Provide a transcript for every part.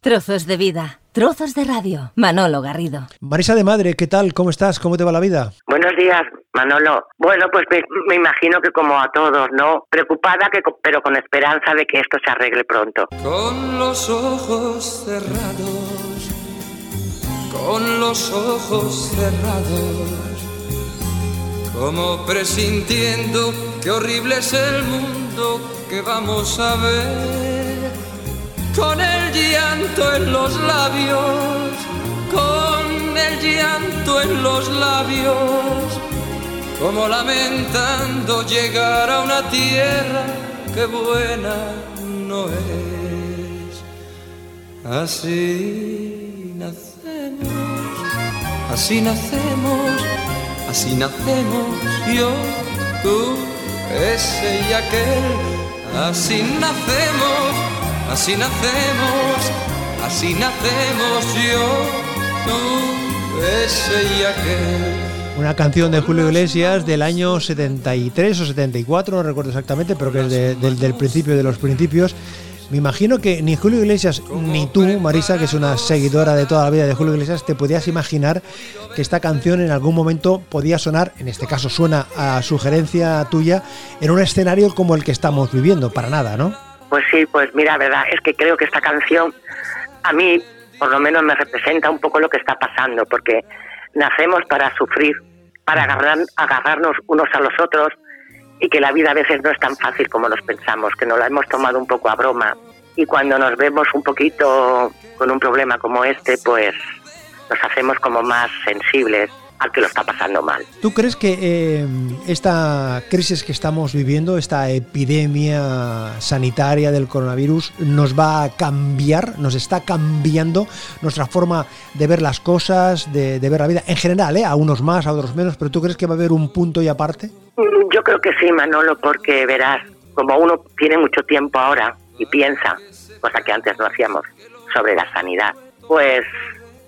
Trozos de vida, trozos de radio. Manolo Garrido. Marisa de Madre, ¿qué tal? ¿Cómo estás? ¿Cómo te va la vida? Buenos días, Manolo. Bueno, pues me, me imagino que como a todos, ¿no? Preocupada, que, pero con esperanza de que esto se arregle pronto. Con los ojos cerrados, con los ojos cerrados, como presintiendo que horrible es el mundo que vamos a ver con el llanto en los labios, con el llanto en los labios, como lamentando llegar a una tierra que buena no es. Así nacemos, así nacemos, así nacemos yo, tú, ese y aquel, así nacemos Así nacemos, así nacemos yo, tú, ese y aquel. Una canción de Julio Iglesias del año 73 o 74, no recuerdo exactamente, pero que es del principio de los principios. Me imagino que ni Julio Iglesias ni tú, Marisa, que es una seguidora de toda la vida de Julio Iglesias, te podías imaginar que esta canción en algún momento podía sonar, en este caso suena a sugerencia tuya, en un escenario como el que estamos viviendo, para nada, ¿no? Pues sí, pues mira, verdad, es que creo que esta canción a mí por lo menos me representa un poco lo que está pasando, porque nacemos para sufrir, para agarrar, agarrarnos unos a los otros y que la vida a veces no es tan fácil como nos pensamos, que nos la hemos tomado un poco a broma. Y cuando nos vemos un poquito con un problema como este, pues nos hacemos como más sensibles al que lo está pasando mal. ¿Tú crees que eh, esta crisis que estamos viviendo, esta epidemia sanitaria del coronavirus, nos va a cambiar, nos está cambiando nuestra forma de ver las cosas, de, ver la vida en general, ¿eh? a unos más, a otros menos, pero ¿tú crees que va a haber un punto y aparte? Mm, yo creo que sí, Manolo, porque verás, como uno tiene mucho tiempo ahora y piensa, cosa que antes no hacíamos, sobre la sanidad, pues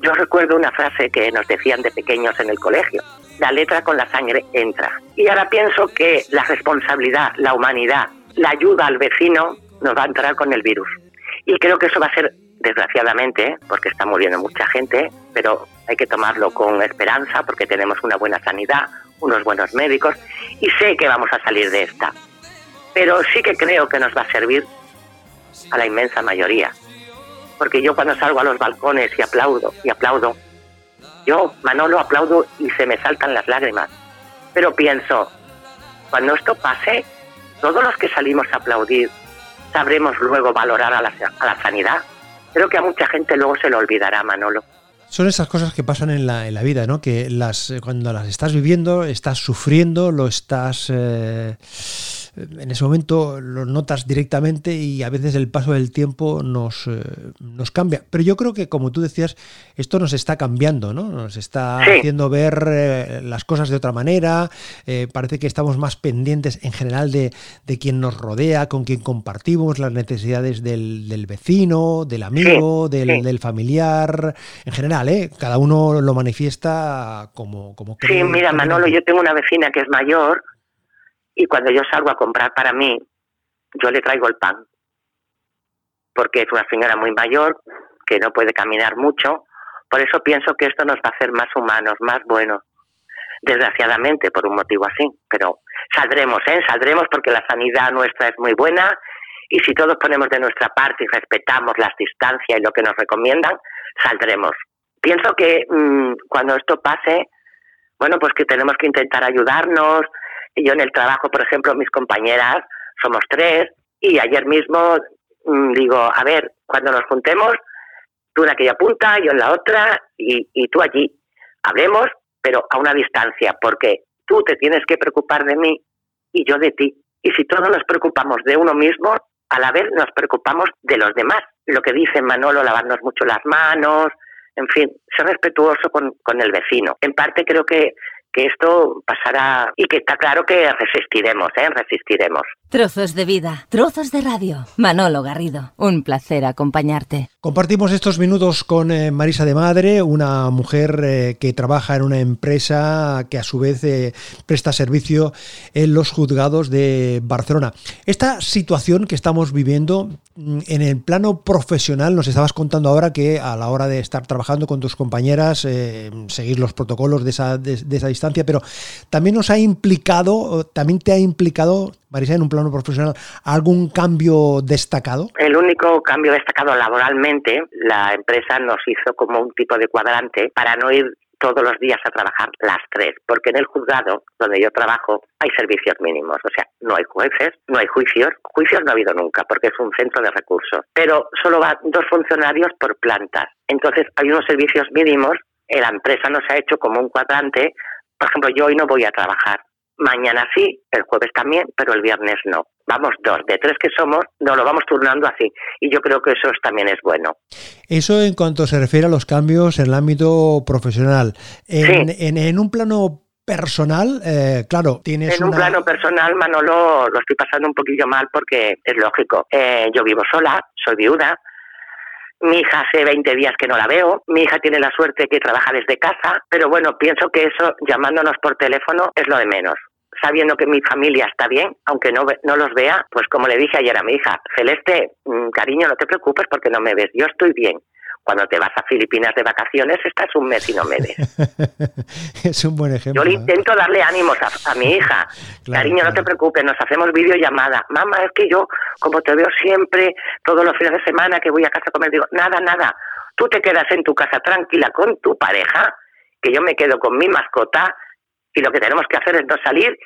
yo recuerdo una frase que nos decían de pequeños en el colegio, la letra con la sangre entra. Y ahora pienso que la responsabilidad, la humanidad, la ayuda al vecino nos va a entrar con el virus. Y creo que eso va a ser, desgraciadamente, porque está muriendo mucha gente, pero hay que tomarlo con esperanza porque tenemos una buena sanidad, unos buenos médicos y sé que vamos a salir de esta. Pero sí que creo que nos va a servir a la inmensa mayoría porque yo cuando salgo a los balcones y aplaudo, y aplaudo, yo, Manolo, aplaudo y se me saltan las lágrimas. Pero pienso, cuando esto pase, todos los que salimos a aplaudir sabremos luego valorar a la, a la sanidad. Creo que a mucha gente luego se lo olvidará, Manolo. Son esas cosas que pasan en la, en la vida, ¿no? Que las, cuando las estás viviendo, estás sufriendo, lo estás... Eh, en ese momento lo notas directamente y a veces el paso del tiempo nos, eh, nos cambia. Pero yo creo que, como tú decías, esto nos está cambiando, ¿no? Nos está haciendo ver eh, las cosas de otra manera. Eh, parece que estamos más pendientes en general de, de, quien nos rodea, con quien compartimos las necesidades del, del vecino, del amigo, del, del, familiar, en general, ¿eh? Cada uno lo manifiesta como, como cree. Sí, mira, Manolo, yo tengo una vecina que es mayor y cuando yo salgo a comprar para mí, yo le traigo el pan. Porque es una señora muy mayor, que no puede caminar mucho. Por eso pienso que esto nos va a hacer más humanos, más buenos. Desgraciadamente, por un motivo así. Pero saldremos, ¿eh? Saldremos porque la sanidad nuestra es muy buena y si todos ponemos de nuestra parte y respetamos las distancias y lo que nos recomiendan, saldremos. Pienso que mm, cuando esto pase, bueno, pues que tenemos que intentar ayudarnos, y yo en el trabajo, por ejemplo, mis compañeras somos tres y ayer mismo mm, digo, a ver, cuando nos juntemos, tú en aquella punta, yo en la otra y, y tú allí. Hablemos, pero a una distancia, porque tú te tienes que preocupar de mí y yo de ti. Y si todos nos preocupamos de uno mismo, a la vez nos preocupamos de los demás. Lo que dice Manolo, lavarnos mucho las manos, en fin, ser respetuoso con, con el vecino. En parte creo que que esto pasará y que está claro que resistiremos, ¿eh? Resistiremos. Trozos de vida, trozos de radio. Manolo Garrido, un placer acompañarte. Compartimos estos minutos con eh, Marisa de Madre, una mujer eh, que trabaja en una empresa que a su vez eh, presta servicio en los juzgados de Barcelona. Esta situación que estamos viviendo en el plano profesional, nos estabas contando ahora que a la hora de estar trabajando con tus compañeras, eh, seguir los protocolos de esa, de, esa distancia, pero también nos ha implicado, también te ha implicado, Marisa, en un plano profesional, algún cambio destacado? El único cambio destacado laboralmente, la empresa nos hizo como un tipo de cuadrante para no ir todos los días a trabajar las tres, porque en el juzgado donde yo trabajo hay servicios mínimos, o sea, no hay jueces, no hay juicios, juicios no ha habido nunca porque es un centro de recursos, pero solo van dos funcionarios por plantas. Entonces hay unos servicios mínimos, la empresa nos ha hecho como un cuadrante, por ejemplo, yo hoy no voy a trabajar, mañana sí, el jueves también, pero el viernes no. Vamos dos, de tres que somos, nos lo vamos turnando así. Y yo creo que eso también es bueno. Eso en cuanto se refiere a los cambios en el ámbito profesional. En, en, un plano personal, eh, claro, tienes. En un plano personal, Manolo, lo estoy pasando un poquillo mal porque es lógico. Eh, yo vivo sola, soy viuda. Mi hija hace 20 días que no la veo. Mi hija tiene la suerte que trabaja desde casa. Pero bueno, pienso que eso, llamándonos por teléfono, es lo de menos sabiendo que mi familia está bien, aunque no, no los vea, pues como le dije ayer a mi hija, Celeste, mm, cariño, no te preocupes porque no me ves, yo estoy bien. Cuando te vas a Filipinas de vacaciones, estás un mes y no me ves. es un buen ejemplo. Yo le intento darle ánimos a, mi hija. Cariño, no te preocupes, nos hacemos videollamada. Mamá, es que yo, como te veo siempre, todos los fines de semana que voy a casa a comer, digo, nada, nada. Tú te quedas en tu casa tranquila con tu pareja, que yo me quedo con mi mascota y lo que tenemos que hacer es no salir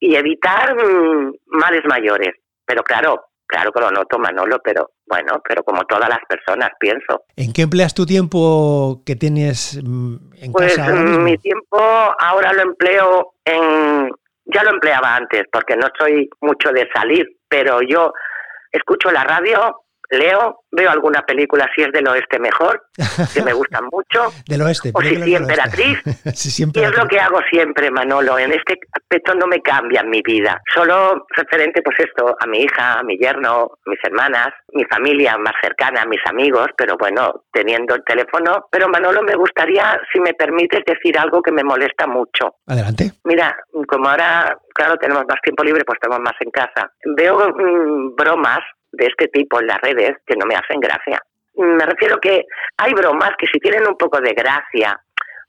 y evitar mm, males mayores. Pero claro, claro que lo noto, Manolo, pero bueno, pero como todas las personas, pienso. ¿En qué empleas tu tiempo que tienes mm, en pues, casa? Pues mi tiempo ahora lo empleo en... Ya lo empleaba antes, porque no soy mucho de salir, pero yo escucho la radio, leo, veo alguna película si es del oeste mejor, que me gustan mucho. del oeste. O si sí, emperatriz. Y es lo que hago siempre, Manolo. En este aspecto no me cambia mi vida. Solo referente, pues esto, a mi hija, a mi yerno, mis hermanas, mi familia más cercana, mis amigos, pero bueno, teniendo el teléfono. Pero Manolo, me gustaría, si me permites, decir algo que me molesta mucho. Adelante. Mira, como ahora, claro, tenemos más tiempo libre, pues estamos más en casa. Veo mm, bromas de este tipo en las redes que no me hacen gracia. Me refiero que hay bromas que si tienen un poco de gracia,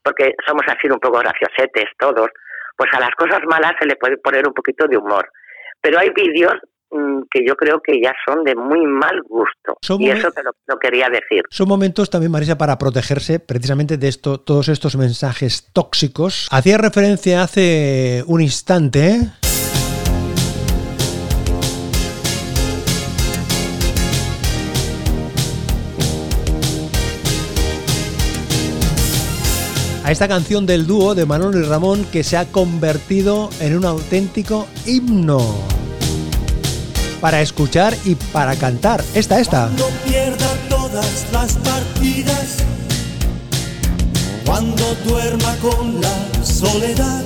porque somos así un poco graciosetes todos, pues a las cosas malas se le puede poner un poquito de humor. Pero hay vídeos mm, que yo creo que ya son de muy mal gusto. y eso te lo, quería decir. Son momentos también, Marisa, para protegerse precisamente de esto, todos estos mensajes tóxicos. Hacía referencia hace un instante. A esta canción del dúo de Manolo y Ramón que se ha convertido en un auténtico himno para escuchar y para cantar. Esta, esta. Cuando pierda todas las partidas, cuando duerma con la soledad,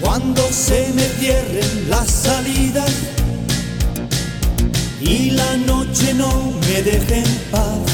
cuando se me cierren las salidas y la noche no me deje en paz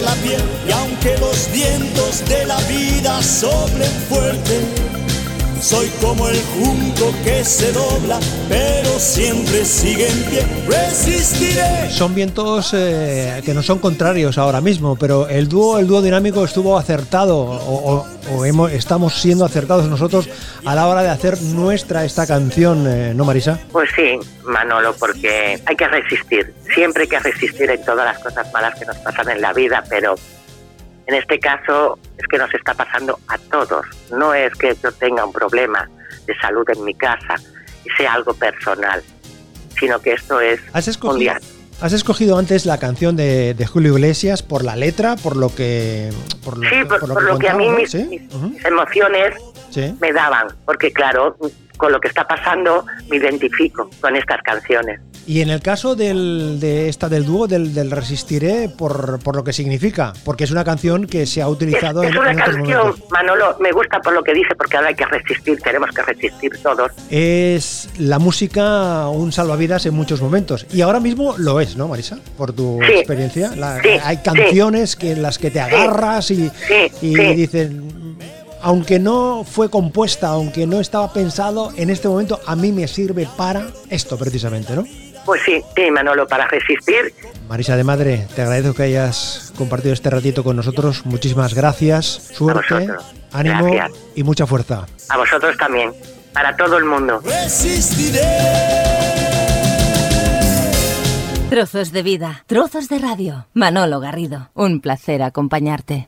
la piel. Y aunque los vientos de la vida soplen fuerte, soy como el junco que se dobla, pero siempre sigue en pie. Resistiré. Son vientos eh, que no son contrarios ahora mismo, pero el dúo, el dúo dinámico estuvo acertado o, hemos, estamos siendo acertados nosotros a la hora de hacer nuestra esta canción, eh, ¿no, Marisa? Pues sí, Manolo, porque hay que resistir. Siempre hay que resistir en todas las cosas malas que nos pasan en la vida, pero en este caso es que nos está pasando a todos. No es que yo tenga un problema de salud en mi casa y sea algo personal, sino que esto es ¿Has escogido, ¿Has escogido antes la canción de, Julio Iglesias por la letra, por lo que... Por lo, sí, por, lo, que, a mí mis, emociones me daban, porque claro, con lo que está pasando me identifico con estas canciones. Y en el caso del, de esta del dúo, del, del Resistiré, por, por, lo que significa, porque es una canción que se ha utilizado es, es en, una en otros canción, momentos. Manolo, me gusta por lo que dice, porque ahora hay que resistir, tenemos que resistir todos. Es la música un salvavidas en muchos momentos. Y ahora mismo lo es, ¿no, Marisa? Por tu Sí. experiencia. La- Sí, hay canciones que en las que te agarras y, y dicen, aunque no fue compuesta, aunque no estaba pensado, en este momento a mí me sirve para esto precisamente, ¿no? Pues sí, sí, Manolo, para resistir. Marisa de Madre, te agradezco que hayas compartido este ratito con nosotros. Muchísimas gracias. Suerte, ánimo Gracias. y mucha fuerza. A vosotros también, para todo el mundo. Resistiré. Trozos de vida, trozos de radio. Manolo Garrido, un placer acompañarte.